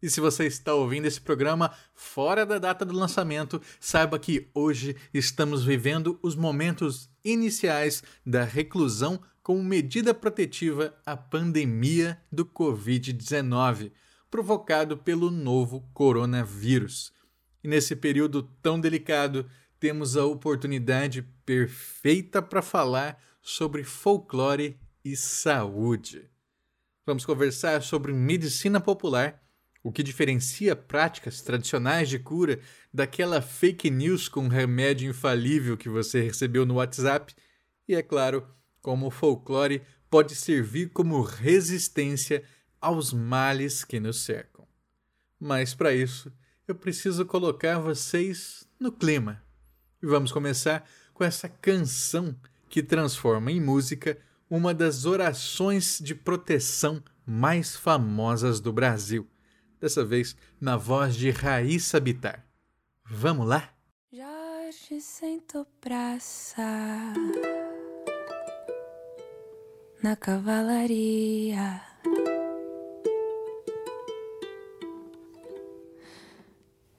E se você está ouvindo esse programa fora da data do lançamento, saiba que hoje estamos vivendo os momentos iniciais da reclusão como medida protetiva à pandemia do Covid-19, provocado pelo novo coronavírus. E nesse período tão delicado, temos a oportunidade perfeita para falar sobre folclore e saúde. Vamos conversar sobre medicina popular, o que diferencia práticas tradicionais de cura daquela fake news com remédio infalível que você recebeu no WhatsApp, e é claro, como o folclore pode servir como resistência aos males que nos cercam. Mas para isso, eu preciso colocar vocês no clima. E vamos começar com essa canção que transforma em música uma das orações de proteção mais famosas do Brasil. Dessa vez na voz de Raíssa Bitar. Vamos lá? Jorge sentou praça na cavalaria.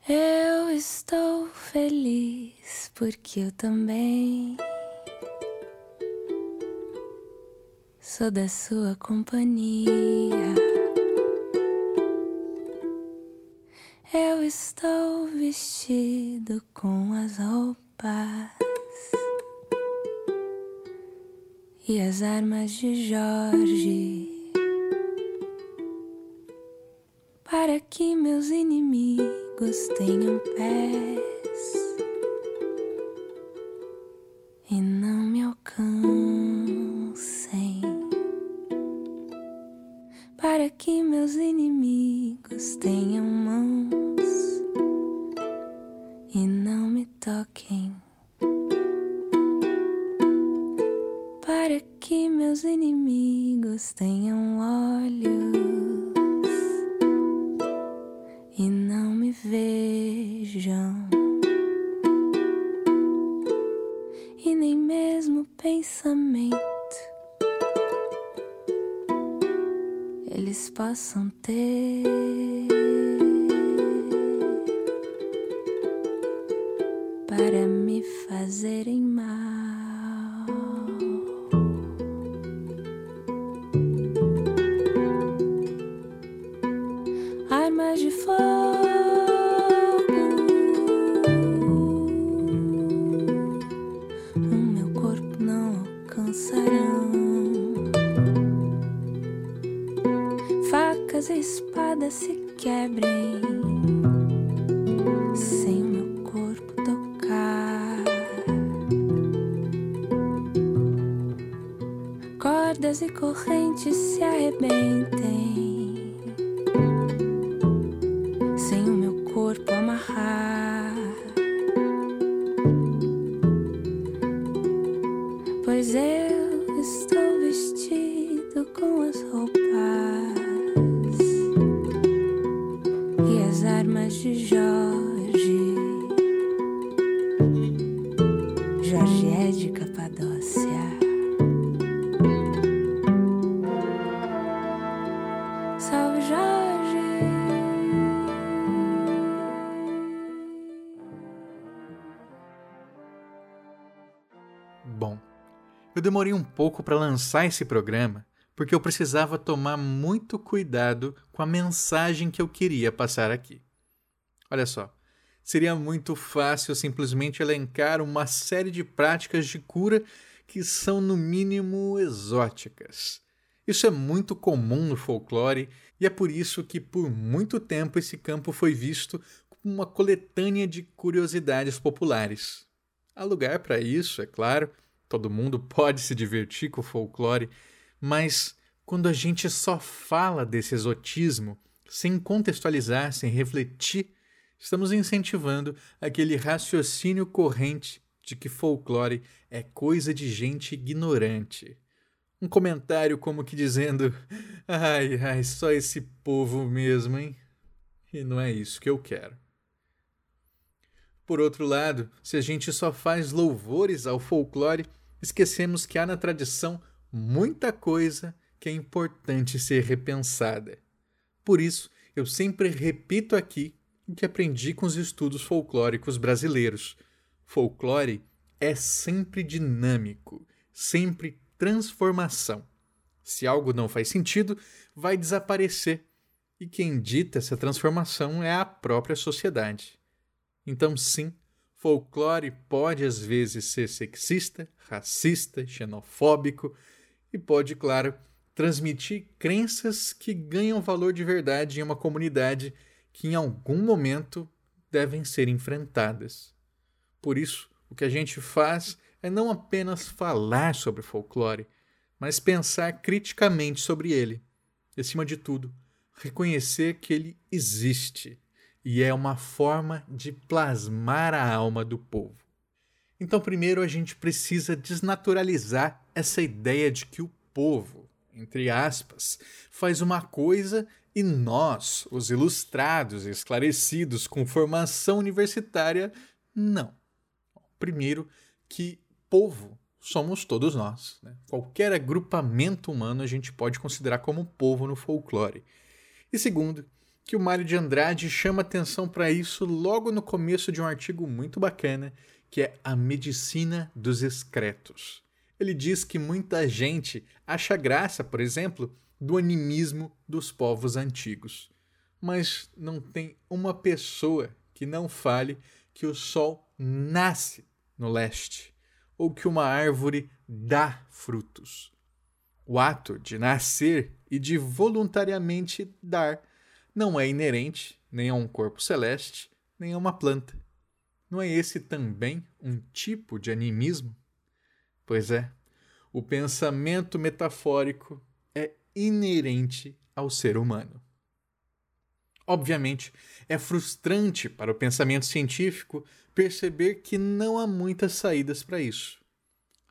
Eu estou feliz porque eu também sou da sua companhia. Estou vestido com as roupas e as armas de Jorge. Para que meus inimigos tenham pés demorei um pouco para lançar esse programa porque eu precisava tomar muito cuidado com a mensagem que eu queria passar aqui. Olha só, seria muito fácil simplesmente elencar uma série de práticas de cura que são, no mínimo, exóticas. Isso é muito comum no folclore e é por isso que, por muito tempo, esse campo foi visto como uma coletânea de curiosidades populares. Há lugar para isso, é claro, todo mundo pode se divertir com o folclore, mas quando a gente só fala desse exotismo, sem contextualizar, sem refletir, estamos incentivando aquele raciocínio corrente de que folclore é coisa de gente ignorante. Um comentário como que dizendo: ai, ai, só esse povo mesmo, hein? E não é isso que eu quero. Por outro lado, se a gente só faz louvores ao folclore, esquecemos que há na tradição muita coisa que é importante ser repensada. Por isso, eu sempre repito aqui o que aprendi com os estudos folclóricos brasileiros. Folclore é sempre dinâmico, sempre transformação. Se algo não faz sentido, vai desaparecer. E quem dita essa transformação é a própria sociedade. Então, sim, folclore pode às vezes ser sexista, racista, xenofóbico e pode, claro, transmitir crenças que ganham valor de verdade em uma comunidade que em algum momento devem ser enfrentadas. Por isso, o que a gente faz é não apenas falar sobre folclore, mas pensar criticamente sobre ele. E, acima de tudo, reconhecer que ele existe e é uma forma de plasmar a alma do povo. Então, primeiro, a gente precisa desnaturalizar essa ideia de que o povo, entre aspas, faz uma coisa e nós, os ilustrados e esclarecidos com formação universitária, não. Primeiro, que povo somos todos nós. Né? Qualquer agrupamento humano a gente pode considerar como povo no folclore. E segundo, que o Mário de Andrade chama atenção para isso logo no começo de um artigo muito bacana, que é A Medicina dos Excretos. Ele diz que muita gente acha graça, por exemplo, do animismo dos povos antigos. Mas não tem uma pessoa que não fale que o sol nasce no leste ou que uma árvore dá frutos. O ato de nascer e de voluntariamente dar não é inerente nem a um corpo celeste, nem a uma planta. Não é esse também um tipo de animismo? Pois é, o pensamento metafórico é inerente ao ser humano. Obviamente, é frustrante para o pensamento científico perceber que não há muitas saídas para isso.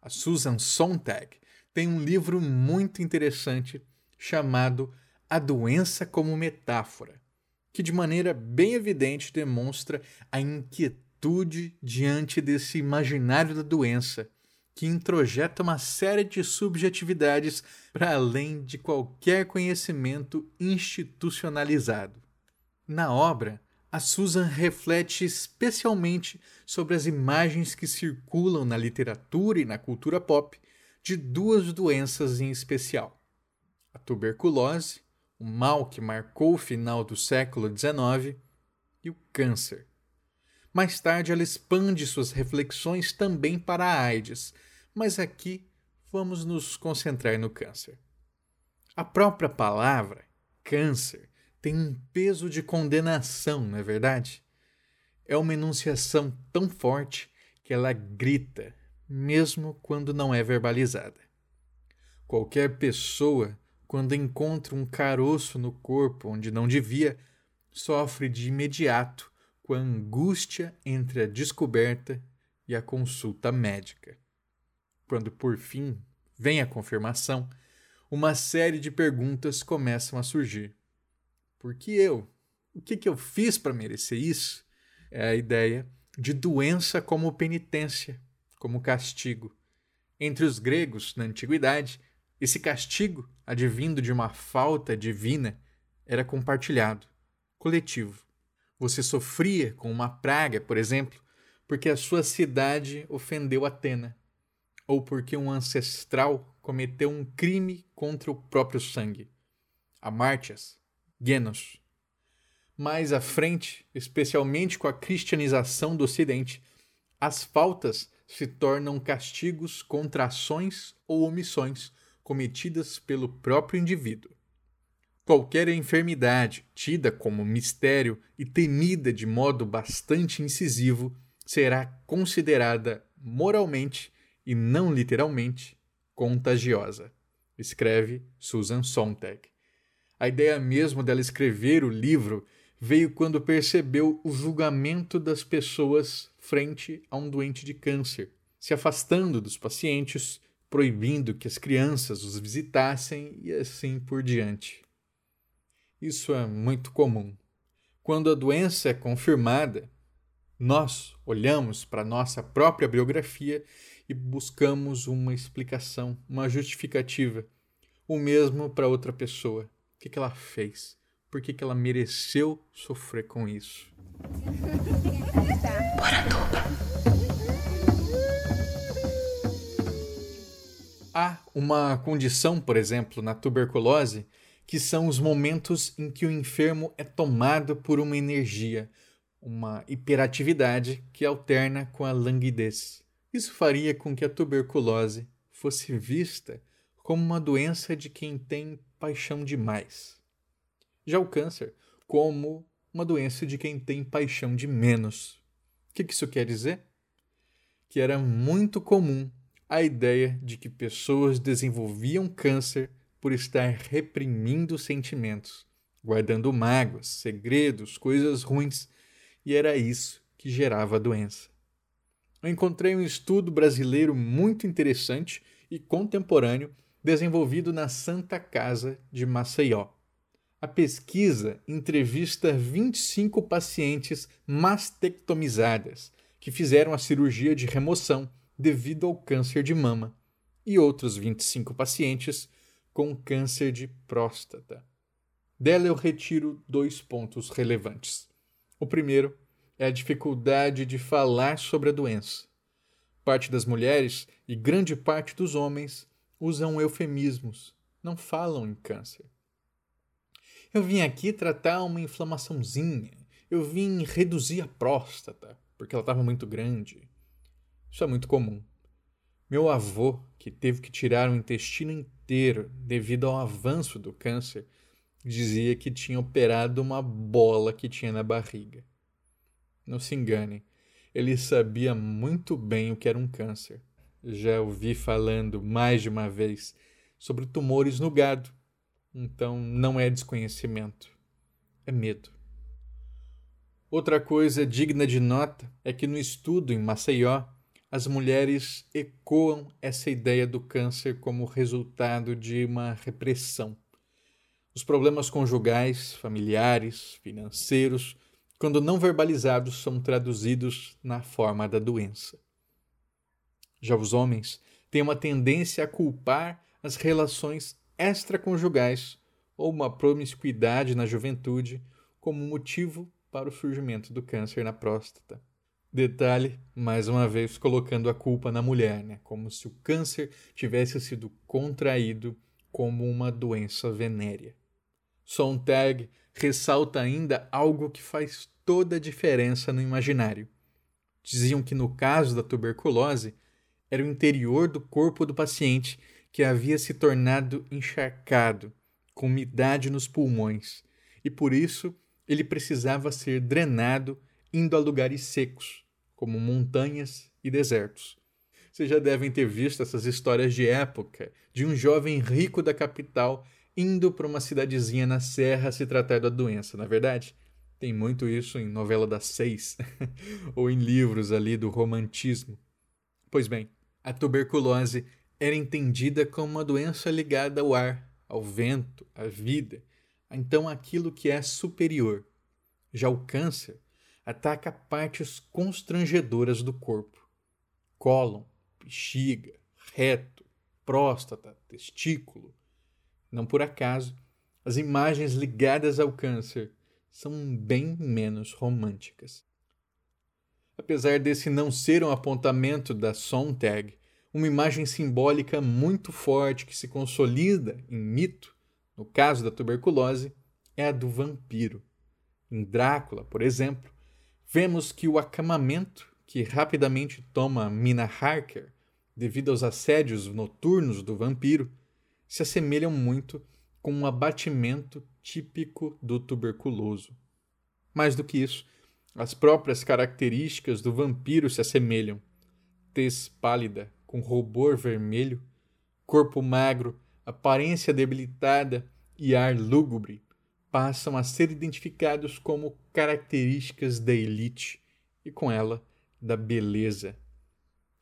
A Susan Sontag tem um livro muito interessante chamado A Doença como Metáfora, que de maneira bem evidente demonstra a inquietude diante desse imaginário da doença que introjeta uma série de subjetividades para além de qualquer conhecimento institucionalizado. Na obra, a Susan reflete especialmente sobre as imagens que circulam na literatura e na cultura pop de duas doenças em especial: a tuberculose, o mal que marcou o final do século XIX, e o câncer. Mais tarde, ela expande suas reflexões também para a AIDS, mas aqui vamos nos concentrar no câncer. A própria palavra câncer tem um peso de condenação, não é verdade? É uma enunciação tão forte que ela grita, mesmo quando não é verbalizada. Qualquer pessoa, quando encontra um caroço no corpo onde não devia, sofre de imediato com a angústia entre a descoberta e a consulta médica. Quando por fim vem a confirmação, uma série de perguntas começam a surgir. Por que eu? O que, que eu fiz para merecer isso? É a ideia de doença como penitência, como castigo. Entre os gregos, na antiguidade, esse castigo, advindo de uma falta divina, era compartilhado, coletivo. Você sofria com uma praga, por exemplo, porque a sua cidade ofendeu Atena, ou porque um ancestral cometeu um crime contra o próprio sangue. Amartias Genos. Mais à frente, especialmente com a cristianização do Ocidente, as faltas se tornam castigos contra ações ou omissões cometidas pelo próprio indivíduo. Qualquer enfermidade tida como mistério e temida de modo bastante incisivo será considerada moralmente e não literalmente contagiosa, escreve Susan Sontag. A ideia mesmo dela escrever o livro veio quando percebeu o julgamento das pessoas frente a um doente de câncer, se afastando dos pacientes, proibindo que as crianças os visitassem e assim por diante. Isso é muito comum. Quando a doença é confirmada, nós olhamos para nossa própria biografia e buscamos uma explicação, uma justificativa. O mesmo para outra pessoa. O que, que ela fez? Por que, que ela mereceu sofrer com isso? Há uma condição, por exemplo, na tuberculose, que são os momentos em que o enfermo é tomado por uma energia, uma hiperatividade que alterna com a languidez. Isso faria com que a tuberculose fosse vista como uma doença de quem tem paixão demais. Já o câncer, como uma doença de quem tem paixão de menos. O que isso quer dizer? Que era muito comum a ideia de que pessoas desenvolviam câncer por estar reprimindo sentimentos, guardando mágoas, segredos, coisas ruins, e era isso que gerava a doença eu encontrei um estudo brasileiro muito interessante e contemporâneo desenvolvido na Santa Casa de Maceió. A pesquisa entrevista 25 pacientes mastectomizadas que fizeram a cirurgia de remoção devido ao câncer de mama e outros 25 pacientes com câncer de próstata. Dela eu retiro dois pontos relevantes. O primeiro é a dificuldade de falar sobre a doença. Parte das mulheres e grande parte dos homens usam eufemismos, não falam em câncer. Eu vim aqui tratar uma inflamaçãozinha. Eu vim reduzir a próstata, porque ela estava muito grande. Isso é muito comum. Meu avô, que teve que tirar o intestino inteiro devido ao avanço do câncer, dizia que tinha operado uma bola que tinha na barriga. Não se engane, ele sabia muito bem o que era um câncer. Já ouvi falando mais de uma vez sobre tumores no gado. Então não é desconhecimento, é medo. Outra coisa digna de nota é que no estudo em Maceió, as mulheres ecoam essa ideia do câncer como resultado de uma repressão. Os problemas conjugais, familiares, financeiros quando não verbalizados, são traduzidos na forma da doença. Já os homens têm uma tendência a culpar as relações extraconjugais ou uma promiscuidade na juventude como motivo para o surgimento do câncer na próstata. Detalhe, mais uma vez colocando a culpa na mulher, né? como se o câncer tivesse sido contraído como uma doença venérea. Sontag ressalta ainda algo que faz toda a diferença no imaginário. Diziam que no caso da tuberculose, era o interior do corpo do paciente que havia se tornado encharcado, com umidade nos pulmões, e por isso ele precisava ser drenado indo a lugares secos, como montanhas e desertos. Vocês já devem ter visto essas histórias de época de um jovem rico da capital indo para uma cidadezinha na serra se tratar da doença, na é verdade? Tem muito isso em novela das seis ou em livros ali do romantismo. Pois bem, a tuberculose era entendida como uma doença ligada ao ar, ao vento, à vida, então aquilo que é superior. Já o câncer ataca partes constrangedoras do corpo: cólon, bexiga, reto, próstata, testículo, não por acaso, as imagens ligadas ao câncer são bem menos românticas. Apesar desse não ser um apontamento da Sontag, uma imagem simbólica muito forte que se consolida em mito, no caso da tuberculose, é a do vampiro. Em Drácula, por exemplo, vemos que o acamamento que rapidamente toma Mina Harker devido aos assédios noturnos do vampiro se assemelham muito com um abatimento típico do tuberculoso. Mais do que isso, as próprias características do vampiro se assemelham: tez pálida, com rubor vermelho, corpo magro, aparência debilitada e ar lúgubre passam a ser identificados como características da elite e, com ela, da beleza.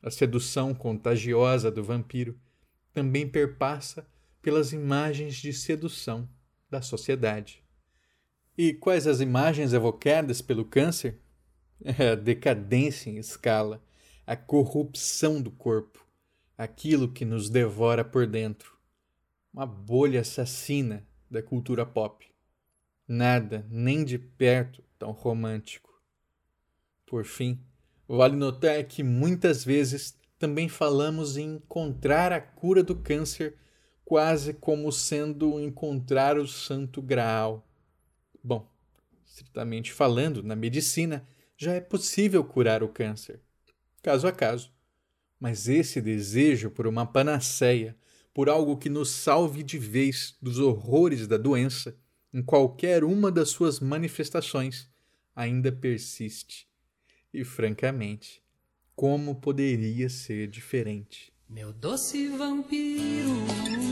A sedução contagiosa do vampiro também perpassa pelas imagens de sedução da sociedade. E quais as imagens evocadas pelo câncer? É a decadência em escala, a corrupção do corpo, aquilo que nos devora por dentro, uma bolha assassina da cultura pop. Nada, nem de perto, tão romântico. Por fim, vale notar que muitas vezes também falamos em encontrar a cura do câncer quase como sendo encontrar o santo graal. Bom, estritamente falando, na medicina já é possível curar o câncer, caso a caso. Mas esse desejo por uma panaceia, por algo que nos salve de vez dos horrores da doença, em qualquer uma das suas manifestações, ainda persiste. E, francamente, como poderia ser diferente? Meu doce vampiro.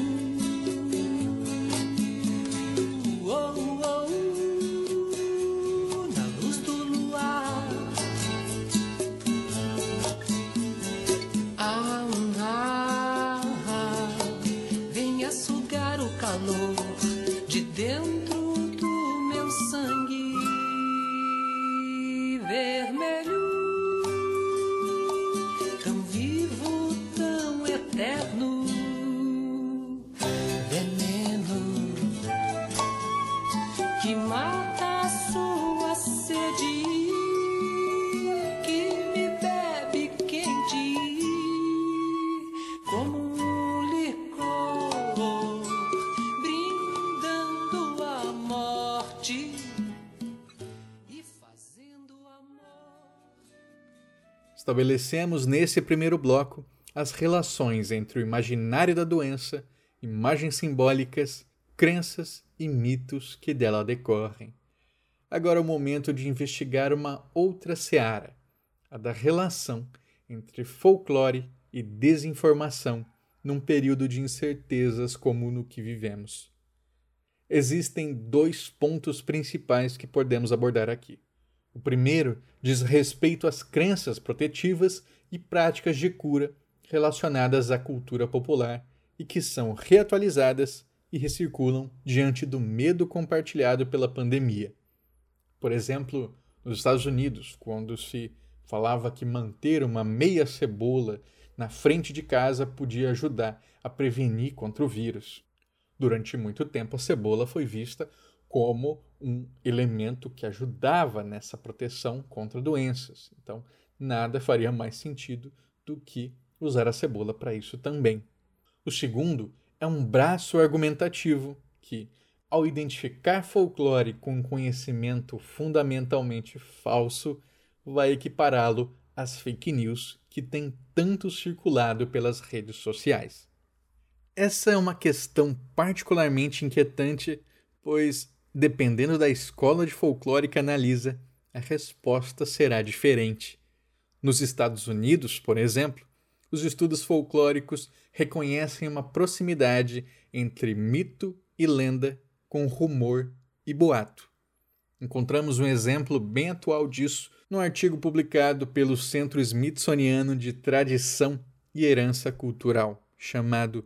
Estabelecemos nesse primeiro bloco as relações entre o imaginário da doença, imagens simbólicas, crenças e mitos que dela decorrem. Agora é o momento de investigar uma outra seara, a da relação entre folclore e desinformação num período de incertezas como no que vivemos. Existem dois pontos principais que podemos abordar aqui. O primeiro diz respeito às crenças protetivas e práticas de cura relacionadas à cultura popular e que são reatualizadas e recirculam diante do medo compartilhado pela pandemia. Por exemplo, nos Estados Unidos, quando se falava que manter uma meia cebola na frente de casa podia ajudar a prevenir contra o vírus. Durante muito tempo, a cebola foi vista como um elemento que ajudava nessa proteção contra doenças. Então, nada faria mais sentido do que usar a cebola para isso também. O segundo é um braço argumentativo que, ao identificar folclore com conhecimento fundamentalmente falso, vai equipará-lo às fake news que têm tanto circulado pelas redes sociais. Essa é uma questão particularmente inquietante, pois, dependendo da escola de folclore que analisa, a resposta será diferente. Nos Estados Unidos, por exemplo, os estudos folclóricos reconhecem uma proximidade entre mito e lenda com rumor e boato. Encontramos um exemplo bem atual disso no artigo publicado pelo Centro Smithsoniano de Tradição e Herança Cultural, chamado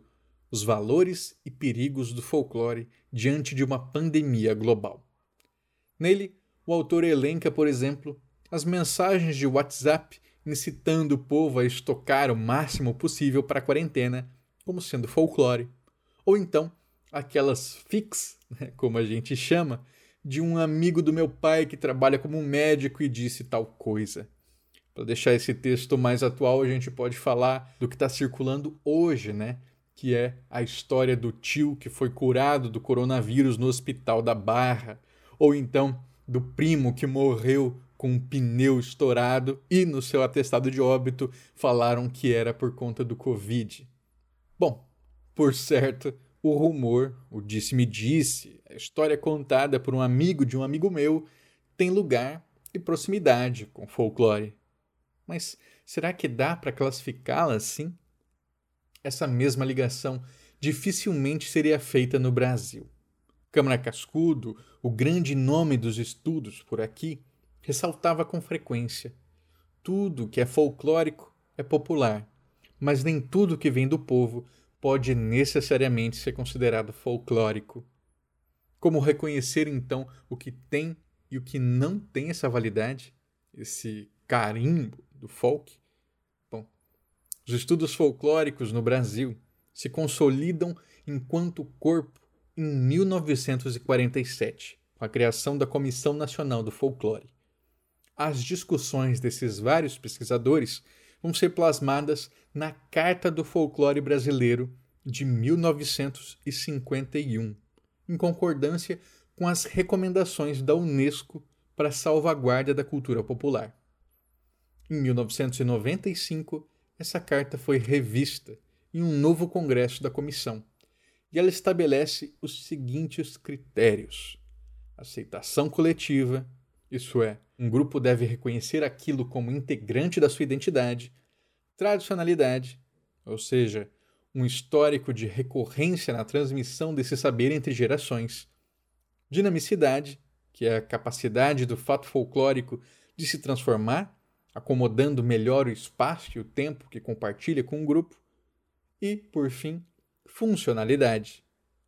Os Valores e Perigos do Folclore diante de uma Pandemia Global. Nele, o autor elenca, por exemplo, as mensagens de WhatsApp incitando o povo a estocar o máximo possível para a quarentena, como sendo folclore, ou então aquelas fix, né, como a gente chama, de um amigo do meu pai que trabalha como médico e disse tal coisa. Para deixar esse texto mais atual, a gente pode falar do que está circulando hoje, né? Que é a história do tio que foi curado do coronavírus no hospital da Barra, ou então do primo que morreu com um pneu estourado e no seu atestado de óbito falaram que era por conta do Covid. Bom, por certo, o rumor, o disse-me-disse, a história contada por um amigo de um amigo meu, tem lugar e proximidade com folclore. Mas será que dá para classificá-la assim? Essa mesma ligação dificilmente seria feita no Brasil. Câmara Cascudo, o grande nome dos estudos por aqui, ressaltava com frequência: tudo que é folclórico é popular, mas nem tudo que vem do povo pode necessariamente ser considerado folclórico. Como reconhecer então o que tem e o que não tem essa validade, esse carimbo do folk? Os estudos folclóricos no Brasil se consolidam enquanto corpo em 1947, com a criação da Comissão Nacional do Folclore. As discussões desses vários pesquisadores vão ser plasmadas na Carta do Folclore Brasileiro de 1951, em concordância com as recomendações da Unesco para a salvaguarda da cultura popular. Em 1995, essa carta foi revista em um novo congresso da comissão, e ela estabelece os seguintes critérios: aceitação coletiva, isso é, um grupo deve reconhecer aquilo como integrante da sua identidade, tradicionalidade, ou seja, um histórico de recorrência na transmissão desse saber entre gerações, dinamicidade, que é a capacidade do fato folclórico de se transformar, acomodando melhor o espaço e o tempo que compartilha com o grupo, e, por fim, funcionalidade,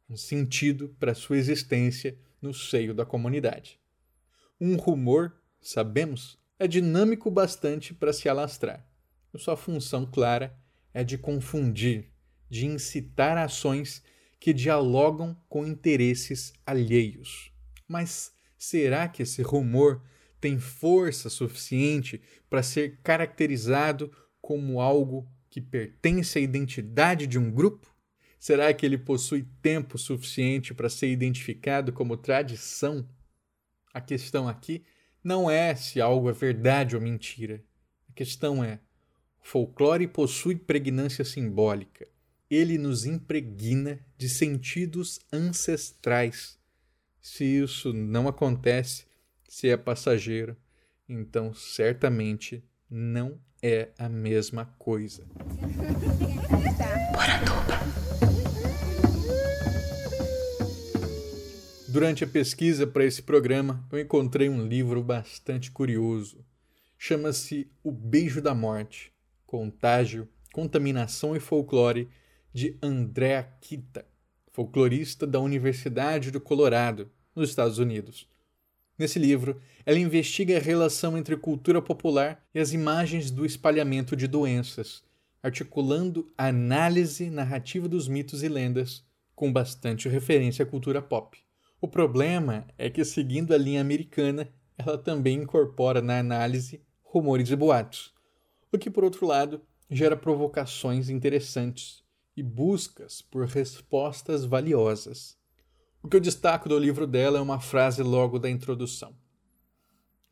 um sentido para sua existência no seio da comunidade. Um rumor, sabemos, é dinâmico bastante para se alastrar. Sua função clara é de confundir, de incitar ações que dialogam com interesses alheios. Mas será que esse rumor tem força suficiente para ser caracterizado como algo que pertence à identidade de um grupo? Será que ele possui tempo suficiente para ser identificado como tradição? A questão aqui não é se algo é verdade ou mentira. A questão é: o folclore possui pregnância simbólica. Ele nos impregna de sentidos ancestrais. Se isso não acontece, se é passageiro, então certamente não é a mesma coisa. Durante a pesquisa para esse programa, eu encontrei um livro bastante curioso. Chama-se O Beijo da Morte: Contágio, Contaminação e Folclore, de André Akita, folclorista da Universidade do Colorado, nos Estados Unidos. Nesse livro, ela investiga a relação entre cultura popular e as imagens do espalhamento de doenças, articulando a análise narrativa dos mitos e lendas, com bastante referência à cultura pop. O problema é que, seguindo a linha americana, ela também incorpora na análise rumores e boatos, o que, por outro lado, gera provocações interessantes e buscas por respostas valiosas. O que eu destaco do livro dela é uma frase logo da introdução.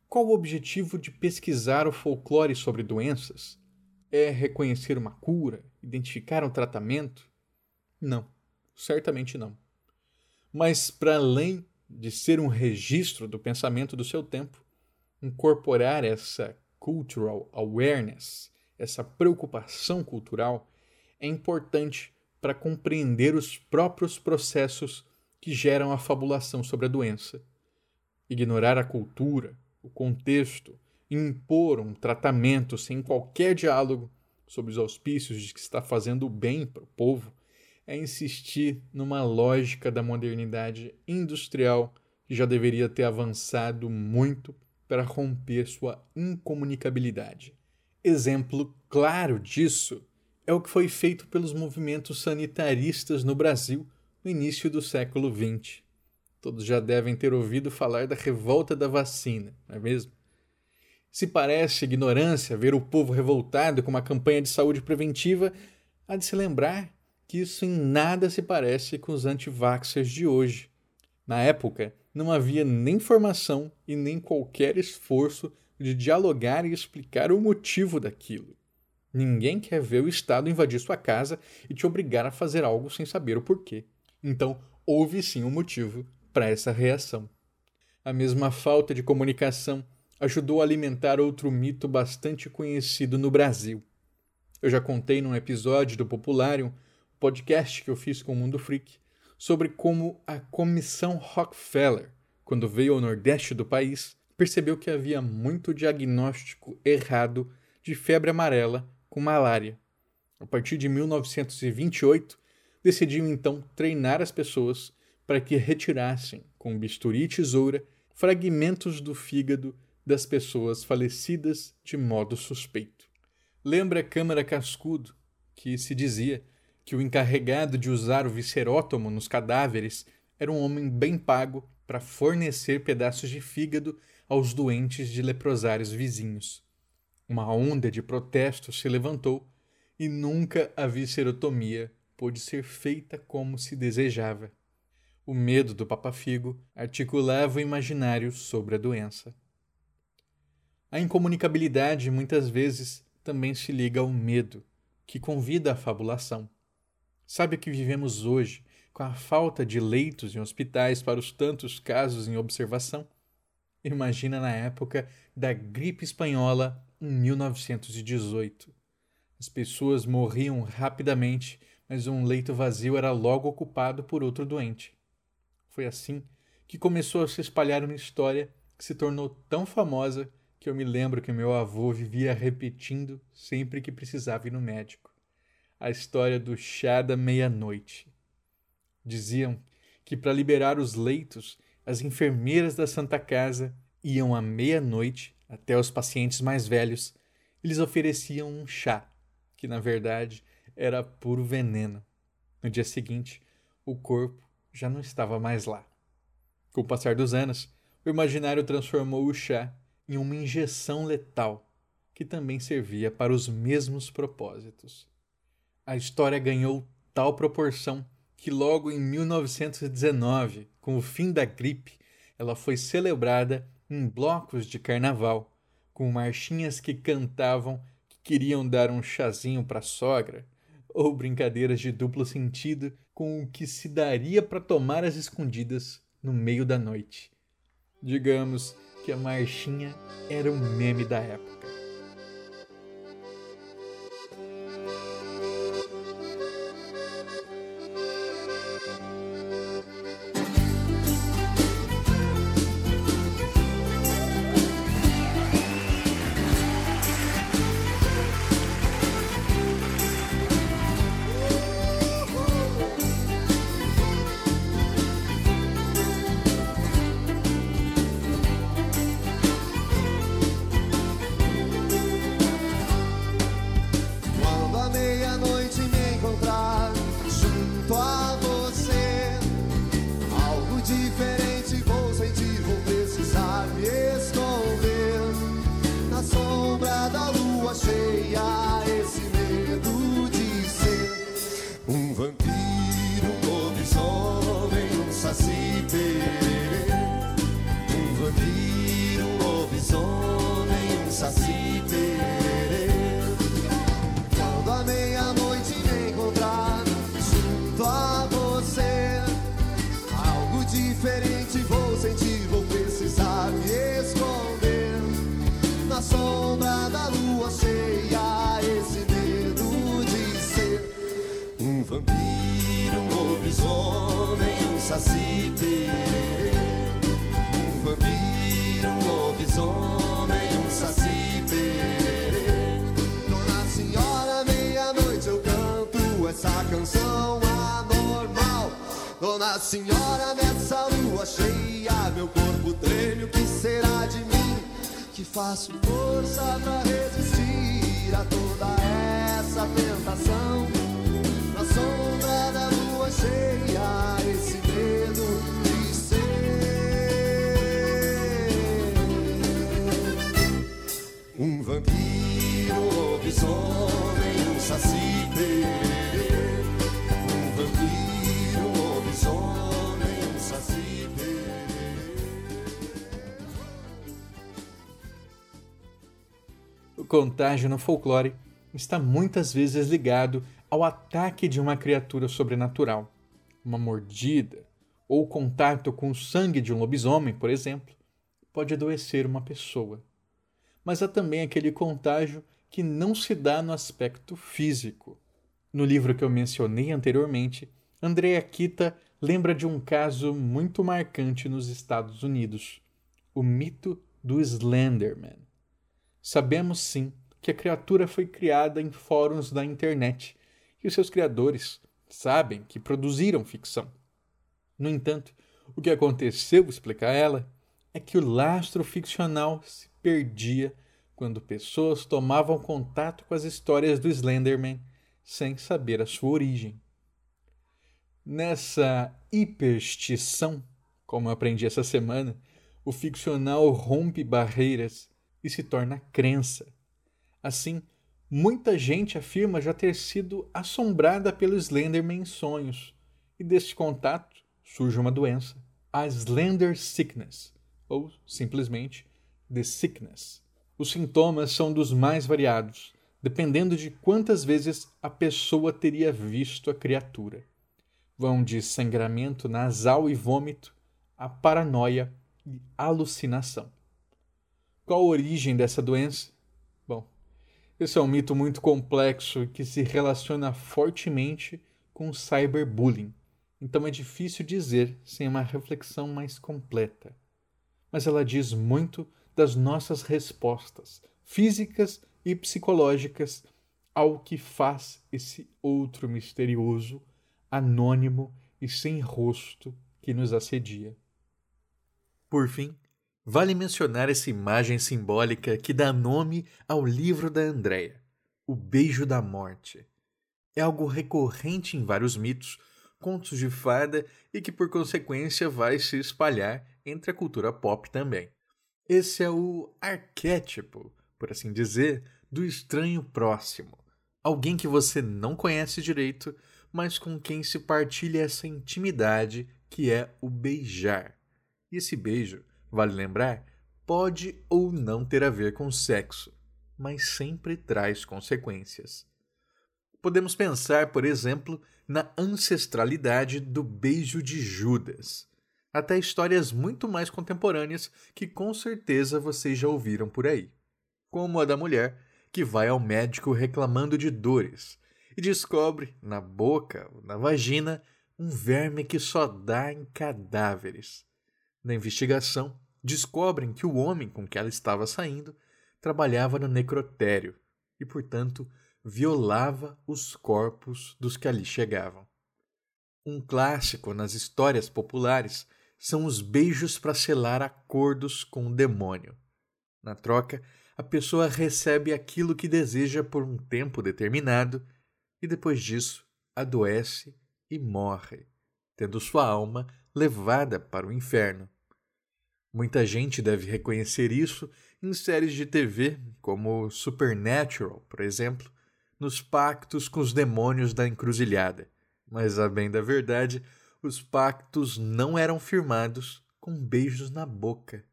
Qual o objetivo de pesquisar o folclore sobre doenças? É reconhecer uma cura? Identificar um tratamento? Não, certamente não. Mas, para além de ser um registro do pensamento do seu tempo, incorporar essa cultural awareness, essa preocupação cultural, é importante para compreender os próprios processos que geram a fabulação sobre a doença. Ignorar a cultura, o contexto, impor um tratamento sem qualquer diálogo sobre os auspícios de que está fazendo o bem para o povo é insistir numa lógica da modernidade industrial que já deveria ter avançado muito para romper sua incomunicabilidade. Exemplo claro disso é o que foi feito pelos movimentos sanitaristas no Brasil no início do século XX. Todos já devem ter ouvido falar da revolta da vacina, não é mesmo? Se parece ignorância ver o povo revoltado com uma campanha de saúde preventiva, há de se lembrar que isso em nada se parece com os antivaxers de hoje. Na época, não havia nem formação e nem qualquer esforço de dialogar e explicar o motivo daquilo. Ninguém quer ver o Estado invadir sua casa e te obrigar a fazer algo sem saber o porquê. Então, houve sim um motivo para essa reação. A mesma falta de comunicação ajudou a alimentar outro mito bastante conhecido no Brasil. Eu já contei num episódio do Populário podcast que eu fiz com o Mundo Freak sobre como a Comissão Rockefeller, quando veio ao nordeste do país, percebeu que havia muito diagnóstico errado de febre amarela com malária. A partir de 1928, decidiu então treinar as pessoas para que retirassem, com bisturi e tesoura, fragmentos do fígado das pessoas falecidas de modo suspeito. Lembra a Câmara Cascudo, que se dizia que o encarregado de usar o viscerótomo nos cadáveres era um homem bem pago para fornecer pedaços de fígado aos doentes de leprosários vizinhos. Uma onda de protesto se levantou e nunca a viscerotomia pôde ser feita como se desejava. O medo do Papa Figo articulava o imaginário sobre a doença. A incomunicabilidade muitas vezes também se liga ao medo, que convida à fabulação. Sabe o que vivemos hoje com a falta de leitos em hospitais para os tantos casos em observação? Imagina na época da gripe espanhola em 1918. As pessoas morriam rapidamente, mas um leito vazio era logo ocupado por outro doente. Foi assim que começou a se espalhar uma história que se tornou tão famosa que eu me lembro que meu avô vivia repetindo sempre que precisava ir no médico. A história do chá da meia-noite. Diziam que para liberar os leitos, as enfermeiras da Santa Casa iam à meia-noite até os pacientes mais velhos e lhes ofereciam um chá, que na verdade era puro veneno. No dia seguinte, o corpo já não estava mais lá. Com o passar dos anos, o imaginário transformou o chá em uma injeção letal, que também servia para os mesmos propósitos. A história ganhou tal proporção que logo em 1919, com o fim da gripe, ela foi celebrada em blocos de carnaval, com marchinhas que cantavam que queriam dar um chazinho para a sogra, ou brincadeiras de duplo sentido com o que se daria para tomar as escondidas no meio da noite. Digamos que a marchinha era um meme da época. Senhora, nessa lua cheia, meu corpo treme, o que será de mim? Que faço contágio no folclore está muitas vezes ligado ao ataque de uma criatura sobrenatural. Uma mordida ou contato com o sangue de um lobisomem, por exemplo, pode adoecer uma pessoa. Mas há também aquele contágio que não se dá no aspecto físico. No livro que eu mencionei anteriormente, Andrea Kita lembra de um caso muito marcante nos Estados Unidos: o mito do Slenderman. Sabemos sim que a criatura foi criada em fóruns da internet e os seus criadores sabem que produziram ficção. No entanto, o que aconteceu, explica ela, é que o lastro ficcional se perdia quando pessoas tomavam contato com as histórias do Slenderman sem saber a sua origem. Nessa hiperstição, como eu aprendi essa semana, o ficcional rompe barreiras e se torna crença. Assim, muita gente afirma já ter sido assombrada pelo Slenderman em sonhos, e deste contato surge uma doença, a Slender Sickness, ou simplesmente The Sickness. Os sintomas são dos mais variados, dependendo de quantas vezes a pessoa teria visto a criatura. Vão de sangramento nasal e vômito a paranoia e alucinação. Qual a origem dessa doença? Bom, esse é um mito muito complexo que se relaciona fortemente com o cyberbullying, então é difícil dizer sem uma reflexão mais completa. Mas ela diz muito das nossas respostas físicas e psicológicas ao que faz esse outro misterioso, anônimo e sem rosto que nos assedia. Por fim, vale mencionar essa imagem simbólica que dá nome ao livro da Andréia, O Beijo da Morte. É algo recorrente em vários mitos, contos de fada e que, por consequência, vai se espalhar entre a cultura pop também. Esse é o arquétipo, por assim dizer, do estranho próximo. Alguém que você não conhece direito, mas com quem se partilha essa intimidade que é o beijar. E esse beijo, vale lembrar, pode ou não ter a ver com sexo, mas sempre traz consequências. Podemos pensar, por exemplo, na ancestralidade do beijo de Judas, até histórias muito mais contemporâneas que com certeza vocês já ouviram por aí, como a da mulher que vai ao médico reclamando de dores e descobre na boca na vagina um verme que só dá em cadáveres. Na investigação, descobrem que o homem com que ela estava saindo trabalhava no necrotério e, portanto, violava os corpos dos que ali chegavam. Um clássico nas histórias populares são os beijos para selar acordos com o demônio. Na troca, a pessoa recebe aquilo que deseja por um tempo determinado e depois disso adoece e morre, tendo sua alma levada para o inferno. Muita gente deve reconhecer isso em séries de TV como Supernatural, por exemplo, nos pactos com os demônios da encruzilhada. Mas, a bem da verdade, os pactos não eram firmados com beijos na boca,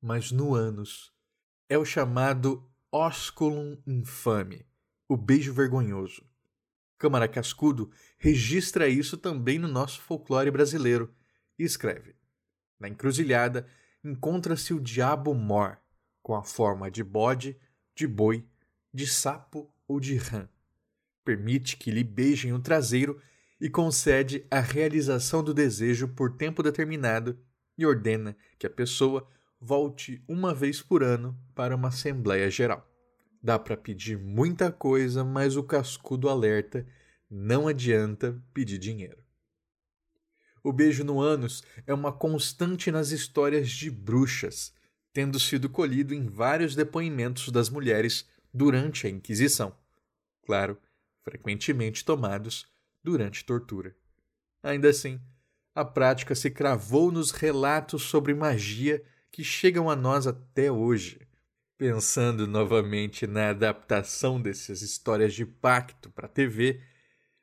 mas no ânus. É o chamado ósculum infame, o beijo vergonhoso. Câmara Cascudo registra isso também no nosso folclore brasileiro e escreve: Na encruzilhada encontra-se o diabo mor, com a forma de bode, de boi, de sapo ou de rã. Permite que lhe beijem o traseiro e concede a realização do desejo por tempo determinado e ordena que a pessoa volte uma vez por ano para uma Assembleia Geral. Dá para pedir muita coisa, mas o cascudo alerta: não adianta pedir dinheiro. O beijo no ânus é uma constante nas histórias de bruxas, tendo sido colhido em vários depoimentos das mulheres durante a Inquisição. Claro, frequentemente tomados durante tortura. Ainda assim, a prática se cravou nos relatos sobre magia que chegam a nós até hoje. Pensando novamente na adaptação dessas histórias de pacto para a TV,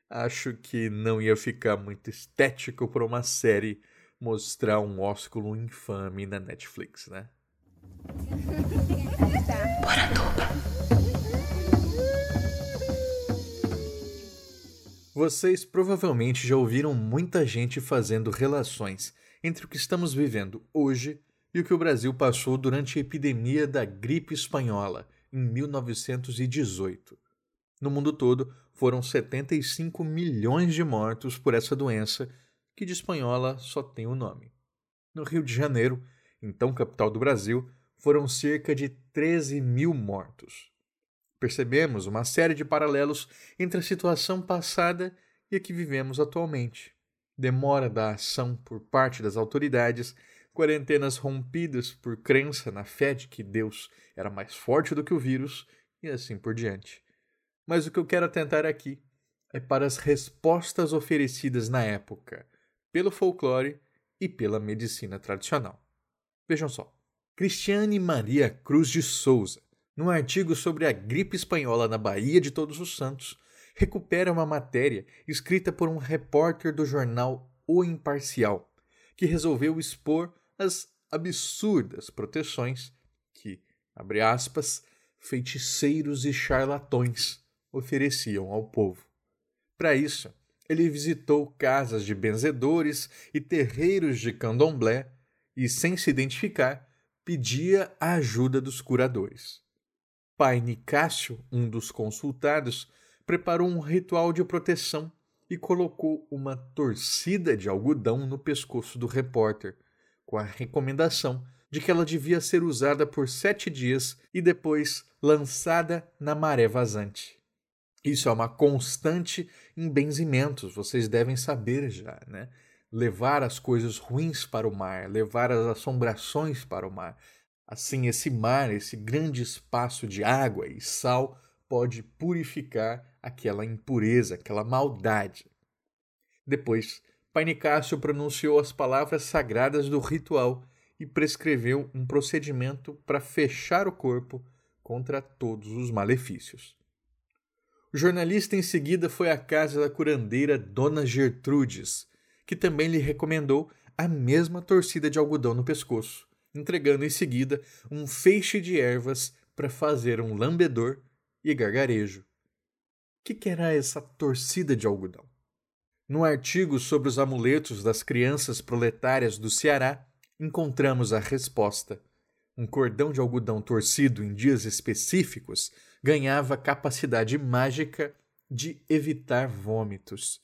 acho que não ia ficar muito estético para uma série mostrar um ósculo infame na Netflix, né? Vocês provavelmente já ouviram muita gente fazendo relações entre o que estamos vivendo hoje e o que o Brasil passou durante a epidemia da gripe espanhola em 1918. No mundo todo, foram 75 milhões de mortos por essa doença que de espanhola só tem o nome. No Rio de Janeiro, então capital do Brasil, foram cerca de 13 mil mortos. Percebemos uma série de paralelos entre a situação passada e a que vivemos atualmente. Demora da ação por parte das autoridades, quarentenas rompidas por crença na fé de que Deus era mais forte do que o vírus e assim por diante. Mas o que eu quero atentar aqui é para as respostas oferecidas na época pelo folclore e pela medicina tradicional. Vejam só. Cristiane Maria Cruz de Souza, num artigo sobre a gripe espanhola na Bahia de Todos os Santos, recupera uma matéria escrita por um repórter do jornal O Imparcial, que resolveu expor as absurdas proteções que, abre aspas, feiticeiros e charlatões ofereciam ao povo. Para isso, ele visitou casas de benzedores e terreiros de candomblé e, sem se identificar, pedia a ajuda dos curadores. Pai Nicásio, um dos consultados, preparou um ritual de proteção e colocou uma torcida de algodão no pescoço do repórter, com a recomendação de que ela devia ser usada por sete dias e depois lançada na maré vazante. Isso é uma constante em benzimentos, vocês devem saber já, né? Levar as coisas ruins para o mar, levar as assombrações para o mar. Assim, esse mar, esse grande espaço de água e sal, pode purificar aquela impureza, aquela maldade. Depois, Pai Nicásio pronunciou as palavras sagradas do ritual e prescreveu um procedimento para fechar o corpo contra todos os malefícios. O jornalista em seguida foi à casa da curandeira Dona Gertrudes, que também lhe recomendou a mesma torcida de algodão no pescoço, entregando em seguida um feixe de ervas para fazer um lambedor e gargarejo. O que, era essa torcida de algodão? No artigo sobre os amuletos das crianças proletárias do Ceará, encontramos a resposta. Um cordão de algodão torcido em dias específicos ganhava capacidade mágica de evitar vômitos.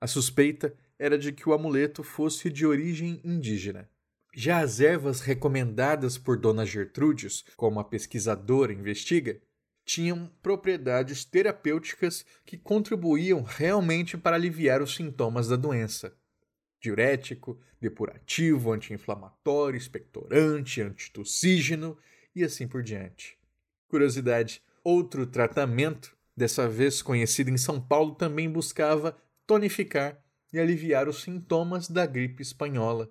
A suspeita era de que o amuleto fosse de origem indígena. Já as ervas recomendadas por Dona Gertrudes, como a pesquisadora investiga, tinham propriedades terapêuticas que contribuíam realmente para aliviar os sintomas da doença. Diurético, depurativo, anti-inflamatório, expectorante, antitussígeno e assim por diante. Curiosidade: outro tratamento, dessa vez conhecido em São Paulo, também buscava tonificar e aliviar os sintomas da gripe espanhola.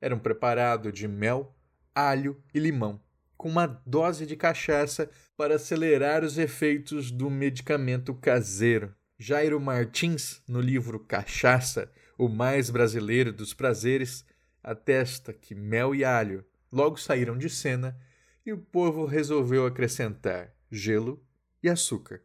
Era um preparado de mel, alho e limão com uma dose de cachaça para acelerar os efeitos do medicamento caseiro. Jairo Martins, no livro Cachaça, o mais brasileiro dos prazeres, atesta que mel e alho logo saíram de cena e o povo resolveu acrescentar gelo e açúcar.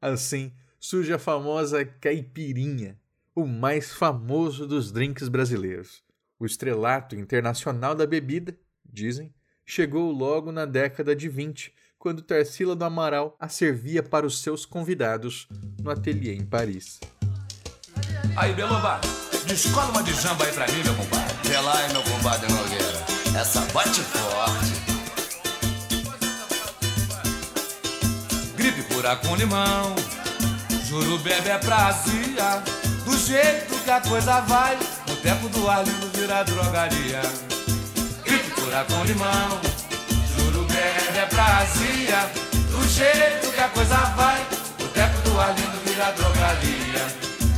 Assim surge a famosa caipirinha, o mais famoso dos drinks brasileiros. O estrelato internacional da bebida, dizem, chegou logo na década de 20, quando Tarsila do Amaral a servia para os seus convidados no ateliê em Paris. Aí, Beloba, descola uma de jamba aí pra mim, meu compadre. Vê lá, hein, meu compadre Nogueira. Essa bate forte. Pura com limão, juro bebe é prazia. Do jeito que a coisa vai, o tempo do Arlindo vira drogaria. Gripe pura com limão, juro bebe é prazia. Do jeito que a coisa vai, o tempo do Arlindo vira drogaria.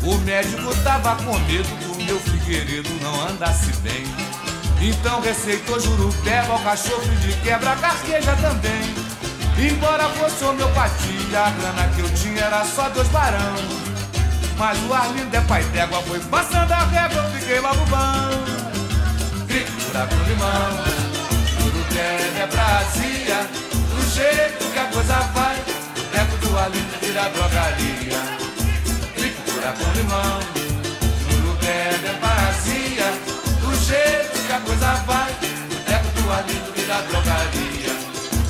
O médico tava com medo do meu Figueiredo não andasse bem. Então receitou jurupeba, alcachofre de quebra, carqueja também. Embora fosse homeopatia, a grana que eu tinha era só dois barão. Mas o Arlindo é pai d'égua, foi passando a régua, eu fiquei logo bom. Gripe com limão, jurupeba é Brasília. Do jeito que a coisa vai, o teco do Arlindo vira drogaria mistura com limão. Juro bebe é vazia, do jeito que a coisa vai. Boteco do Arlindo vira drogaria.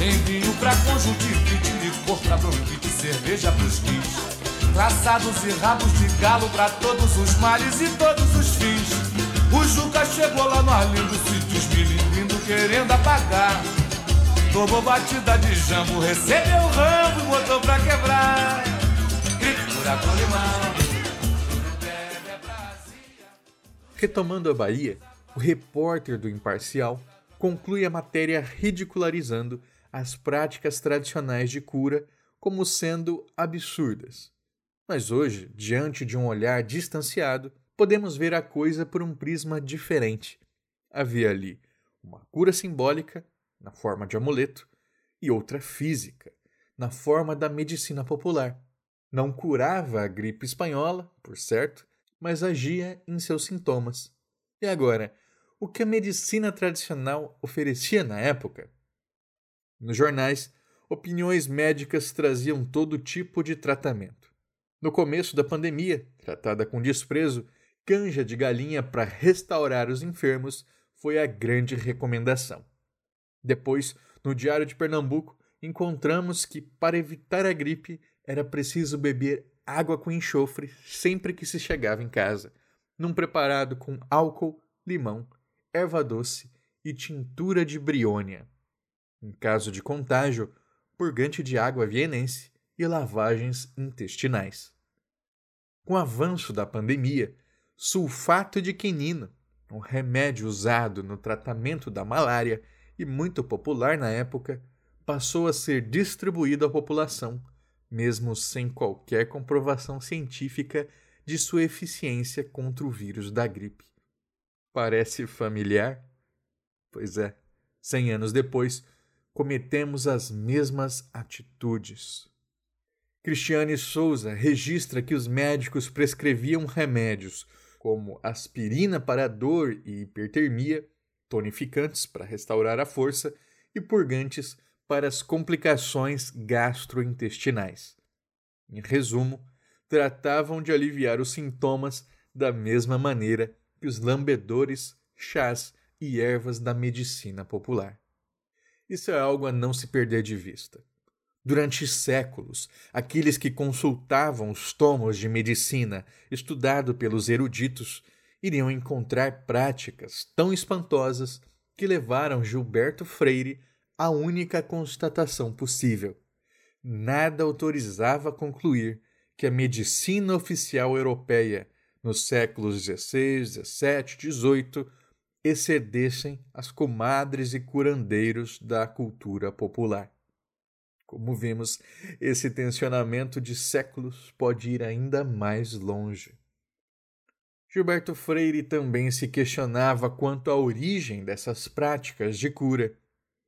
Tem vinho pra conjuntivite, licor pra bronquite, cerveja pros rins. Traçados e rabos de galo pra todos os males e todos os fins. moçada chegou lá no Arlindo, se desmilindo, querendo apagar. Tomou batida de jambo, recebeu o rambo botou pra quebrar. Grito furacão limão. Retomando a Bahia, o repórter do Imparcial conclui a matéria ridicularizando as práticas tradicionais de cura como sendo absurdas. Mas hoje, diante de um olhar distanciado, podemos ver a coisa por um prisma diferente. Havia ali uma cura simbólica, na forma de amuleto, e outra física, na forma da medicina popular. Não curava a gripe espanhola, por certo, mas agia em seus sintomas. E agora, o que a medicina tradicional oferecia na época? Nos jornais, opiniões médicas traziam todo tipo de tratamento. No começo da pandemia, tratada com desprezo, canja de galinha para restaurar os enfermos foi a grande recomendação. Depois, no Diário de Pernambuco, encontramos que, para evitar a gripe, era preciso beber água com enxofre sempre que se chegava em casa, num preparado com álcool, limão, erva doce e tintura de briônia. Em caso de contágio, purgante de água vienense e lavagens intestinais. Com o avanço da pandemia, sulfato de quinino, um remédio usado no tratamento da malária e muito popular na época, passou a ser distribuído à população, mesmo sem qualquer comprovação científica de sua eficiência contra o vírus da gripe. Parece familiar? Pois é, cem anos depois, cometemos as mesmas atitudes. Cristiane Souza registra que os médicos prescreviam remédios como aspirina para dor e hipertermia, tonificantes para restaurar a força e purgantes para as complicações gastrointestinais. Em resumo, tratavam de aliviar os sintomas da mesma maneira que os lambedores, chás e ervas da medicina popular. Isso é algo a não se perder de vista. Durante séculos, aqueles que consultavam os tomos de medicina estudado pelos eruditos iriam encontrar práticas tão espantosas que levaram Gilberto Freire à única constatação possível. Nada autorizava concluir que a medicina oficial europeia nos séculos XVI, XVII, XVIII excedessem as comadres e curandeiros da cultura popular. Como vimos, esse tensionamento de séculos pode ir ainda mais longe. Gilberto Freire também se questionava quanto à origem dessas práticas de cura.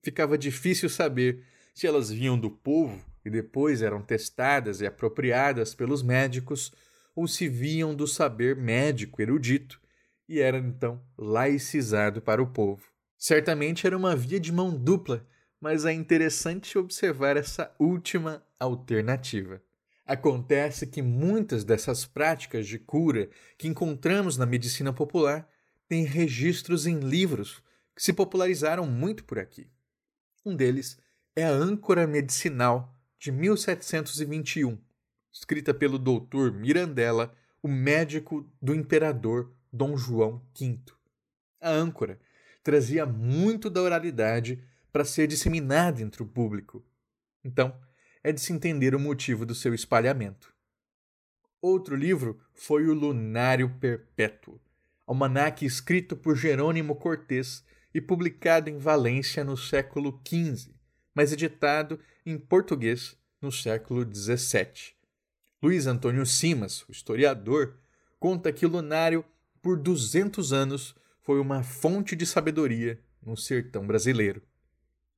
Ficava difícil saber se elas vinham do povo e depois eram testadas e apropriadas pelos médicos ou se vinham do saber médico erudito e era então laicizado para o povo. Certamente era uma via de mão dupla, mas é interessante observar essa última alternativa. Acontece que muitas dessas práticas de cura que encontramos na medicina popular têm registros em livros que se popularizaram muito por aqui. Um deles é a Âncora Medicinal, de 1721, escrita pelo doutor Mirandela, o médico do imperador Dom João V. A âncora trazia muito da oralidade para ser disseminada entre o público. Então, é de se entender o motivo do seu espalhamento. Outro livro foi o Lunário Perpétuo, almanaque escrito por Jerônimo Cortés e publicado em Valência no século XV, mas editado em português no século XVII. Luiz Antônio Simas, o historiador, conta que o lunário, por 200 anos, foi uma fonte de sabedoria no sertão brasileiro.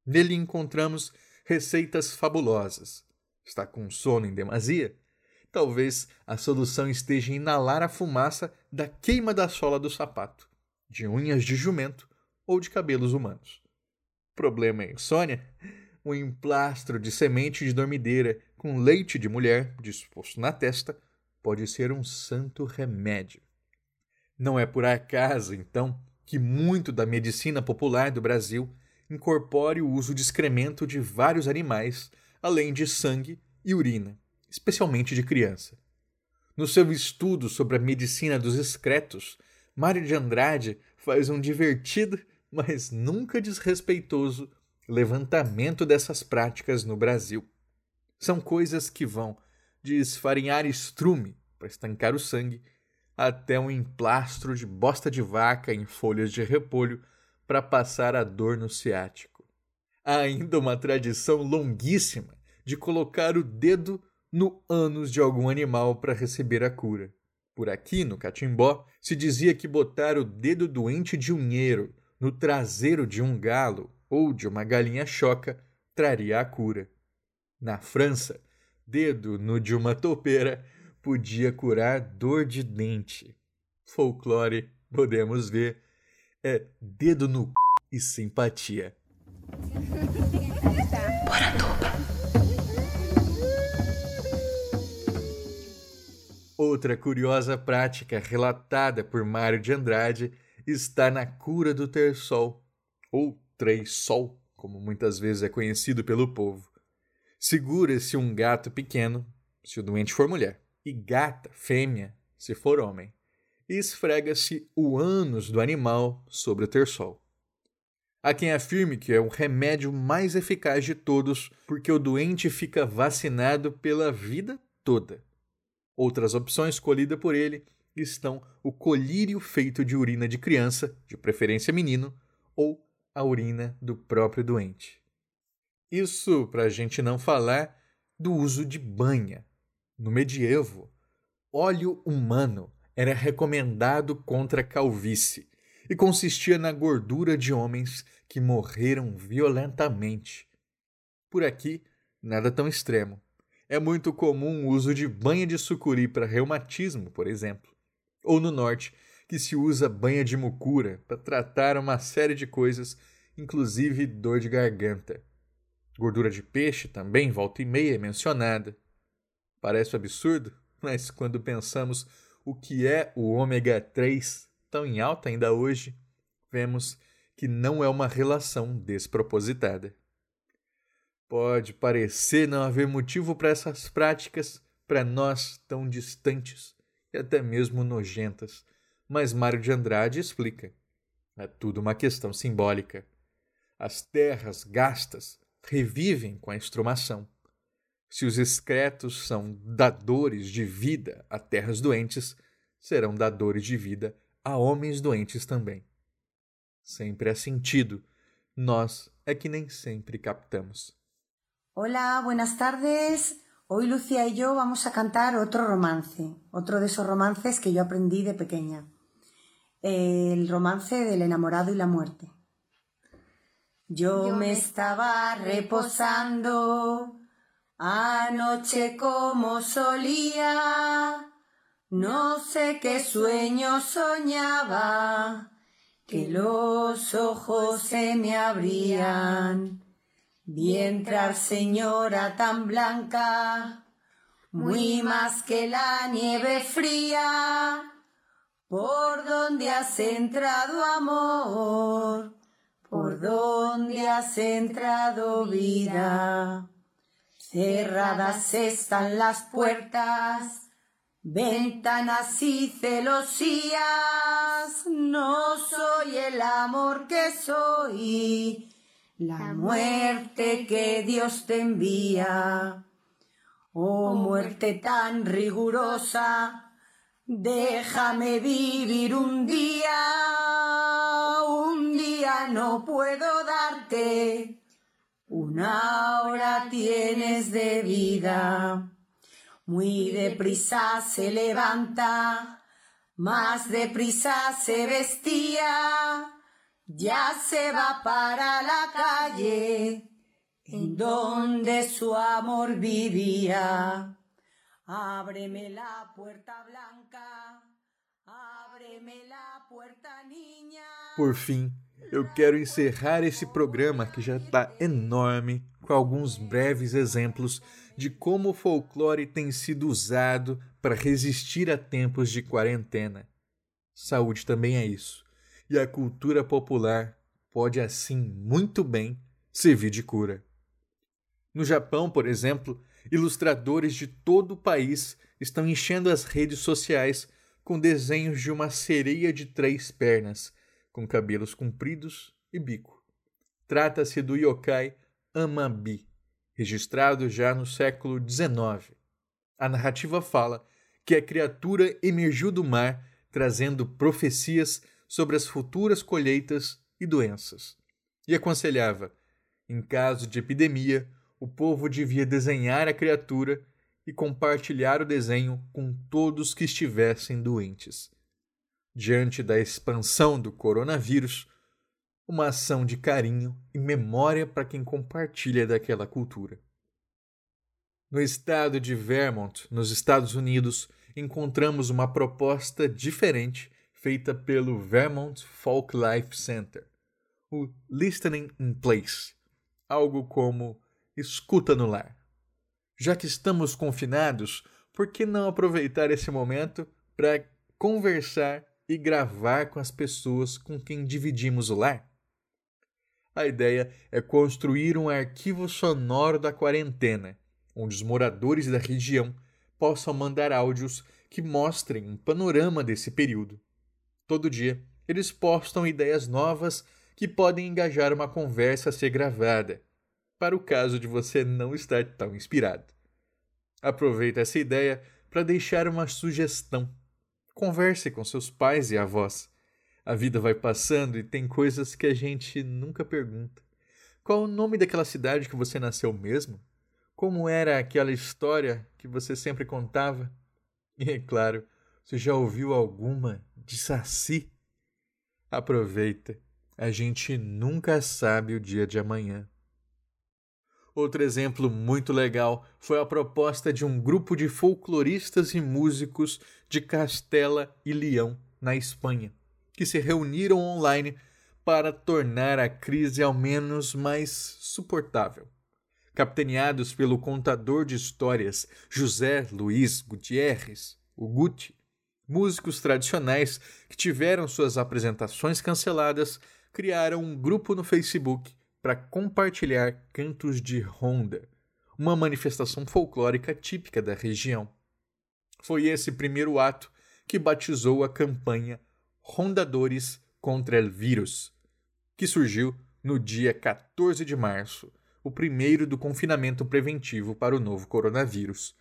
Nele encontramos receitas fabulosas. Está com sono em demasia? Talvez a solução esteja em inalar a fumaça da queima da sola do sapato, de unhas de jumento ou de cabelos humanos. Problema é insônia? Um emplastro de semente de dormideira com leite de mulher disposto na testa pode ser um santo remédio. Não é por acaso, então, que muito da medicina popular do Brasil incorpore o uso de excremento de vários animais, além de sangue e urina, especialmente de criança. No seu estudo sobre a medicina dos excretos, Mário de Andrade faz um divertido, mas nunca desrespeitoso levantamento dessas práticas no Brasil. São coisas que vão de esfarinhar estrume para estancar o sangue até um emplastro de bosta de vaca em folhas de repolho para passar a dor no ciático. Há ainda uma tradição longuíssima de colocar o dedo no ânus de algum animal para receber a cura. Por aqui, no Catimbó, se dizia que botar o dedo doente de unheiro no traseiro de um galo ou de uma galinha choca traria a cura. Na França, dedo no de uma topeira podia curar dor de dente. Folclore, podemos ver, é dedo no c... e simpatia. Outra curiosa prática relatada por Mário de Andrade está na cura do terçol, ou três-sol, como muitas vezes é conhecido pelo povo. Segura-se um gato pequeno, se o doente for mulher, e gata, fêmea, se for homem, e esfrega-se o ânus do animal sobre o terçol. Há quem afirme que é o remédio mais eficaz de todos porque o doente fica vacinado pela vida toda. Outras opções escolhidas por ele estão o colírio feito de urina de criança, de preferência menino, ou a urina do próprio doente. Isso para a gente não falar do uso de banha. No medievo, óleo humano era recomendado contra a calvície e consistia na gordura de homens que morreram violentamente. Por aqui, nada tão extremo. É muito comum o uso de banha de sucuri para reumatismo, por exemplo. Ou no norte, que se usa banha de mucura para tratar uma série de coisas, inclusive dor de garganta. Gordura de peixe também, volta e meia, é mencionada. Parece absurdo, mas quando pensamos o que é o ômega 3, tão em alta ainda hoje, vemos que não é uma relação despropositada. Pode parecer não haver motivo para essas práticas para nós tão distantes e até mesmo nojentas, mas Mário de Andrade explica. É tudo uma questão simbólica. As terras gastas revivem com a extrumação. Se os excretos são dadores de vida a terras doentes, serão dadores de vida a homens doentes também. Sempre há sentido, nós é que nem sempre captamos. Hola, buenas tardes. Hoy Lucía y yo vamos a cantar otro romance, otro de esos romances que yo aprendí de pequeña. El romance del enamorado y la muerte. Yo me estaba reposando anoche como solía, no sé qué sueño soñaba, que los ojos se me abrían. Vi entrar señora tan blanca, muy más que la nieve fría, por donde has entrado amor, por donde has entrado vida. Cerradas están las puertas, ventanas y celosías, no soy el amor que soy la muerte que Dios te envía. Oh muerte tan rigurosa, déjame vivir un día, un día no puedo darte, una hora tienes de vida. Muy deprisa se levanta, más deprisa se vestía ya se va para la calle en donde su amor vivía. Ábreme la puerta blanca, ábreme la puerta niña. Por fim, eu quero encerrar esse programa que já está enorme com alguns breves exemplos de como o folclore tem sido usado para resistir a tempos de quarentena. Saúde também é isso e a cultura popular pode assim muito bem servir de cura. No Japão, por exemplo, ilustradores de todo o país estão enchendo as redes sociais com desenhos de uma sereia de três pernas, com cabelos compridos e bico. Trata-se do yokai Amabi, registrado já no século XIX. A narrativa fala que a criatura emergiu do mar trazendo profecias sobre as futuras colheitas e doenças. E aconselhava: em caso de epidemia, o povo devia desenhar a criatura e compartilhar o desenho com todos que estivessem doentes. Diante da expansão do coronavírus, uma ação de carinho e memória para quem compartilha daquela cultura. No estado de Vermont, nos Estados Unidos, encontramos uma proposta diferente feita pelo Vermont Folk Life Center, o Listening in Place, algo como escuta no lar. Já que estamos confinados, por que não aproveitar esse momento para conversar e gravar com as pessoas com quem dividimos o lar? A ideia é construir um arquivo sonoro da quarentena, onde os moradores da região possam mandar áudios que mostrem um panorama desse período. Todo dia, eles postam ideias novas que podem engajar uma conversa a ser gravada, para o caso de você não estar tão inspirado. Aproveite essa ideia para deixar uma sugestão. Converse com seus pais e avós. A vida vai passando e tem coisas que a gente nunca pergunta. Qual o nome daquela cidade que você nasceu mesmo? Como era aquela história que você sempre contava? E é claro, você já ouviu alguma de Saci? Aproveita, a gente nunca sabe o dia de amanhã. Outro exemplo muito legal foi a proposta de um grupo de folcloristas e músicos de Castela e Leão, na Espanha, que se reuniram online para tornar a crise ao menos mais suportável capitaneados pelo contador de histórias José Luiz Gutierrez, o Guti. Músicos tradicionais que tiveram suas apresentações canceladas criaram um grupo no Facebook para compartilhar cantos de ronda, uma manifestação folclórica típica da região. Foi esse primeiro ato que batizou a campanha Rondadores contra o Vírus, que surgiu no dia 14 de março o primeiro do confinamento preventivo para o novo coronavírus.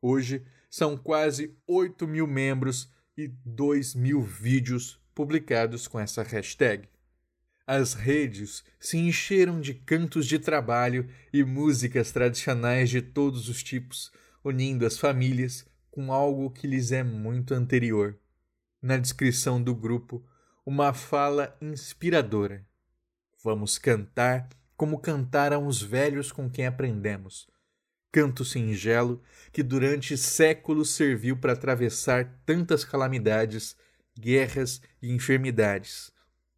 Hoje, são quase 8 mil membros e 2 mil vídeos publicados com essa hashtag. As redes se encheram de cantos de trabalho e músicas tradicionais de todos os tipos, unindo as famílias com algo que lhes é muito anterior. Na descrição do grupo, uma fala inspiradora. Vamos cantar como cantaram os velhos com quem aprendemos. Canto singelo que durante séculos serviu para atravessar tantas calamidades, guerras e enfermidades,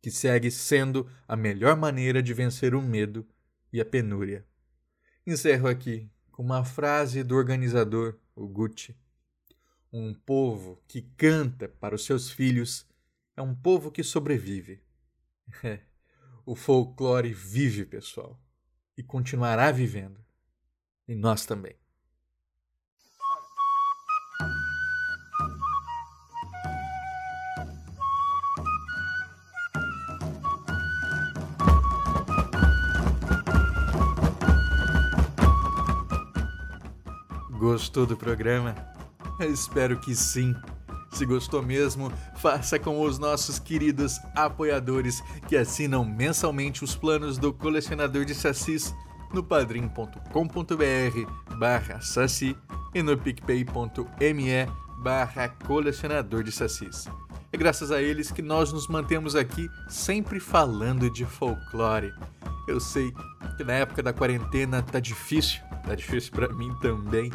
que segue sendo a melhor maneira de vencer o medo e a penúria. Encerro aqui com uma frase do organizador, o Gucci. Um povo que canta para os seus filhos é um povo que sobrevive. É. O folclore vive, pessoal, e continuará vivendo. E nós também. Gostou do programa? Espero que sim. Se gostou mesmo, faça com os nossos queridos apoiadores que assinam mensalmente os planos do colecionador de sacis no padrim.com.br barra saci e no picpay.me barra colecionador de sacis. É graças a eles que nós nos mantemos aqui sempre falando de folclore. Eu sei que na época da quarentena tá difícil, tá difícil para mim também.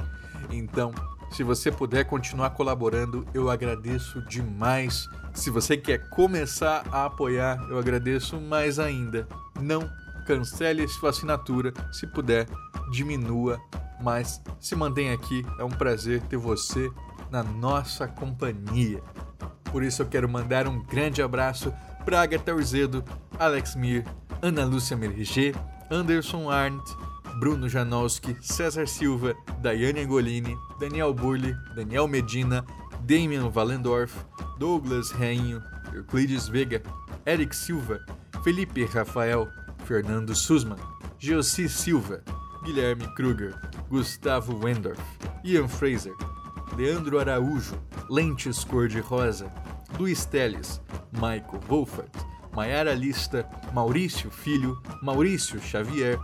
Então, se você puder continuar colaborando, eu agradeço demais. Se você quer começar a apoiar, eu agradeço mais ainda. Não cancele sua assinatura, se puder, diminua, mas se mantenha aqui. É um prazer ter você na nossa companhia. Por isso eu quero mandar um grande abraço para Agatha Urzedo, Alex Mir, Ana Lúcia Merigê, Anderson Arndt, Bruno Janowski, César Silva, Daiane Angolini, Daniel Burli, Daniel Medina, Damian Valendorf, Douglas Rainho, Euclides Vega, Eric Silva, Felipe Rafael, Fernando Sussman, Geossi Silva, Guilherme Kruger, Gustavo Wendorf, Ian Fraser, Leandro Araújo, Lentes Cor-de-Rosa, Luiz Teles, Michael Wolfert, Maiara Lista, Maurício Filho, Maurício Xavier,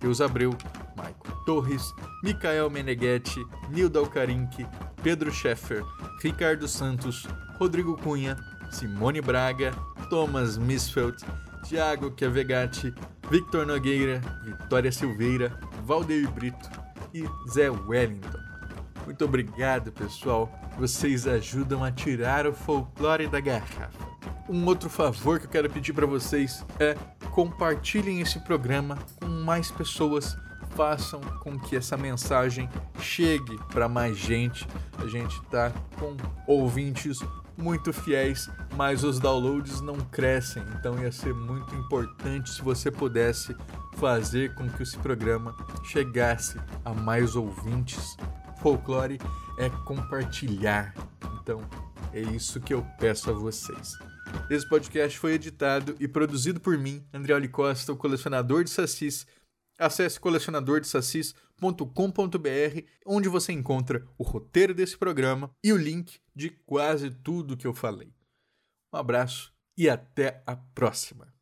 Deus Abreu, Michael Torres, Micael Meneghetti, Nilda Alcarinque, Pedro Scheffer, Ricardo Santos, Rodrigo Cunha, Simone Braga, Thomas Misfeld, Thiago Chiavegatti, Victor Nogueira, Vitória Silveira, Valdeir Brito e Zé Wellington. Muito obrigado, pessoal. Vocês ajudam a tirar o folclore da garrafa. Um outro favor que eu quero pedir para vocês é compartilhem esse programa com mais pessoas. Façam com que essa mensagem chegue para mais gente. A gente tá com ouvintes muito fiéis, mas os downloads não crescem, então ia ser muito importante se você pudesse fazer com que esse programa chegasse a mais ouvintes. Folclore é compartilhar, então é isso que eu peço a vocês. Esse podcast foi editado e produzido por mim, Andrioli Costa, o colecionador de sacis. Acesse colecionadordesacis.com.br, onde você encontra o roteiro desse programa e o link de quase tudo que eu falei. Um abraço e até a próxima.